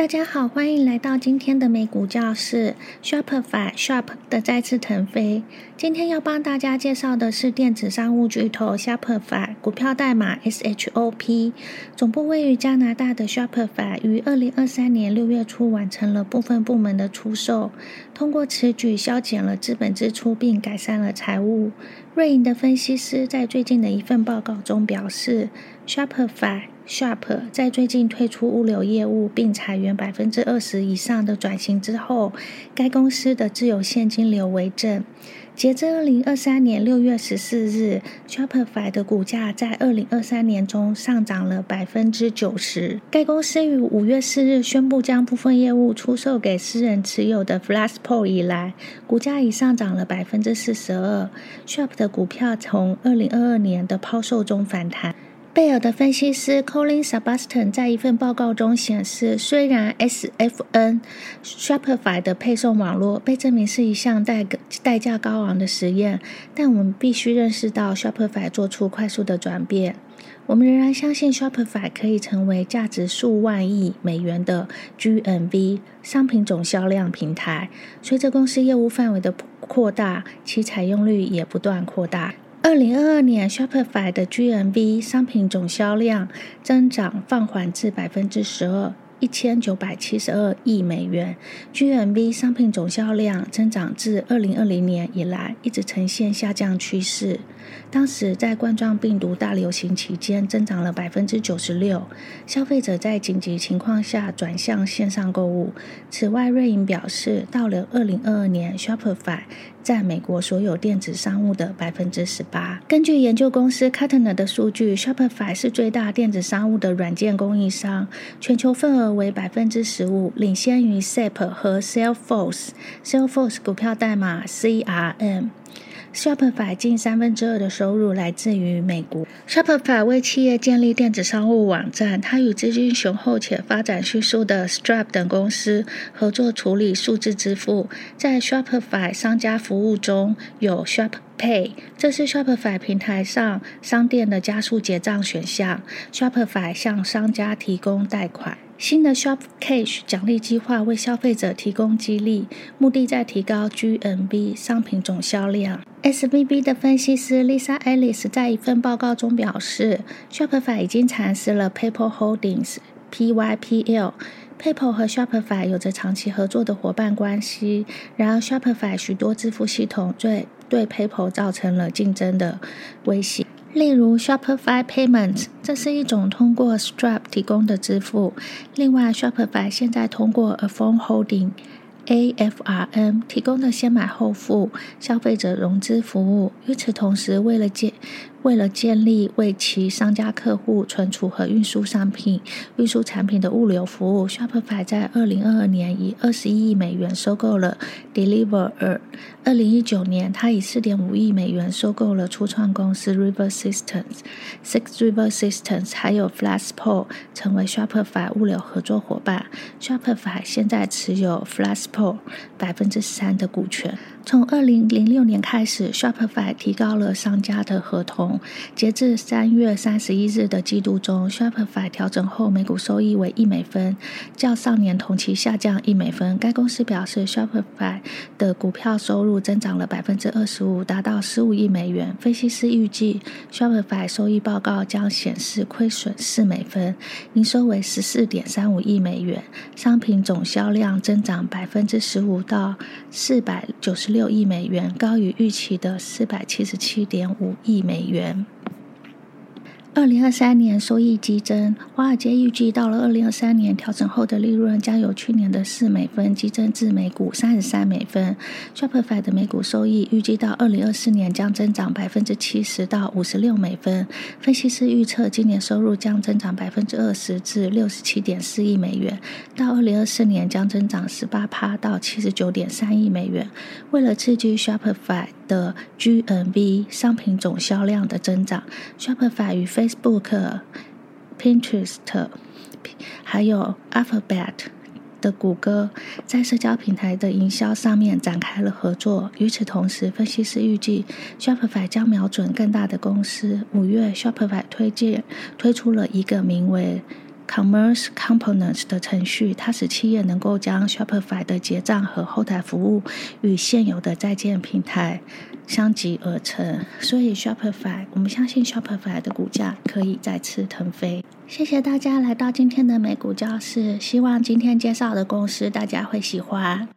大家好，欢迎来到今天的美股教室。Shopify Shop 的再次腾飞。今天要帮大家介绍的是电子商务巨头 Shopify，股票代码 SHOP。总部位于加拿大的 Shopify 于二零二三年六月初完成了部分部门的出售，通过此举削减了资本支出并改善了财务。瑞银的分析师在最近的一份报告中表示，Shopify。Sharp 在最近退出物流业务并裁员百分之二十以上的转型之后，该公司的自由现金流为正。截至二零二三年六月十四日，Shopify 的股价在二零二三年中上涨了百分之九十。该公司于五月四日宣布将部分业务出售给私人持有的 Flashpool 以来，股价已上涨了百分之四十二。Shop 的股票从二零二二年的抛售中反弹。贝尔的分析师 Colin Sebastian 在一份报告中显示，虽然 SFN Shopify 的配送网络被证明是一项代代价高昂的实验，但我们必须认识到 Shopify 做出快速的转变。我们仍然相信 Shopify 可以成为价值数万亿美元的 GMV 商品总销量平台。随着公司业务范围的扩大，其采用率也不断扩大。二零二二年，Shopify 的 GMV 商品总销量增长放缓至百分之十二。一千九百七十二亿美元，GMV 商品总销量增长自二零二零年以来一直呈现下降趋势。当时在冠状病毒大流行期间，增长了百分之九十六。消费者在紧急情况下转向线上购物。此外，瑞银表示，到了二零二二年，Shopify 占美国所有电子商务的百分之十八。根据研究公司 c a t e n a 的数据，Shopify 是最大电子商务的软件供应商，全球份额。为百分之十五，领先于 SAP 和 Salesforce。Salesforce 股票代码 CRM。Shopify 近三分之二的收入来自于美国。Shopify 为企业建立电子商务网站，它与资金雄厚且发展迅速的 Stripe 等公司合作处理数字支付。在 Shopify 商家服务中有 Shop Pay，这是 Shopify 平台上商店的加速结账选项。Shopify 向商家提供贷款。新的 Shop Cash 奖励计划为消费者提供激励，目的在提高 GMV 商品总销量。SVB 的分析师 Lisa Ellis 在一份报告中表示，Shopify 已经蚕食了 PayPal Holdings（PYPL）。PayPal 和 Shopify 有着长期合作的伙伴关系，然而 Shopify 许多支付系统对对 PayPal 造成了竞争的威胁。例如，Shopify Payments，这是一种通过 Stripe 提供的支付。另外，Shopify 现在通过 Affirm Holding（AFRM） 提供的先买后付消费者融资服务。与此同时，为了解为了建立为其商家客户存储和运输商品、运输产品的物流服务，Shopify 在二零二二年以二十一亿美元收购了 Deliverr。二零一九年，他以四点五亿美元收购了初创公司 River Systems、Six River Systems，还有 Flashpool，成为 Shopify 物流合作伙伴。Shopify 现在持有 Flashpool 百分之三的股权。从二零零六年开始，Shopify 提高了商家的合同。截至三月三十一日的季度中，Shopify 调整后每股收益为一美分，较上年同期下降一美分。该公司表示，Shopify 的股票收入增长了百分之二十五，达到十五亿美元。分析师预计，Shopify 收益报告将显示亏损四美分，营收为十四点三五亿美元，商品总销量增长百分之十五到四百九十。六六亿美元，高于预期的四百七十七点五亿美元。二零二三年收益激增，华尔街预计到了二零二三年调整后的利润将由去年的四美分激增至每股三十三美分。Shopify 的每股收益预计到二零二四年将增长百分之七十到五十六美分。分析师预测今年收入将增长百分之二十至六十七点四亿美元，到二零二四年将增长十八趴到七十九点三亿美元。为了刺激 Shopify。的 GMV 商品总销量的增长，Shopify 与 Facebook、Pinterest 还有 Alphabet 的谷歌在社交平台的营销上面展开了合作。与此同时，分析师预计 Shopify 将瞄准更大的公司。五月，Shopify 推荐推出了一个名为 Commerce Components 的程序，它使企业能够将 Shopify 的结账和后台服务与现有的在建平台相集而成。所以 Shopify，我们相信 Shopify 的股价可以再次腾飞。谢谢大家来到今天的美股教室，希望今天介绍的公司大家会喜欢。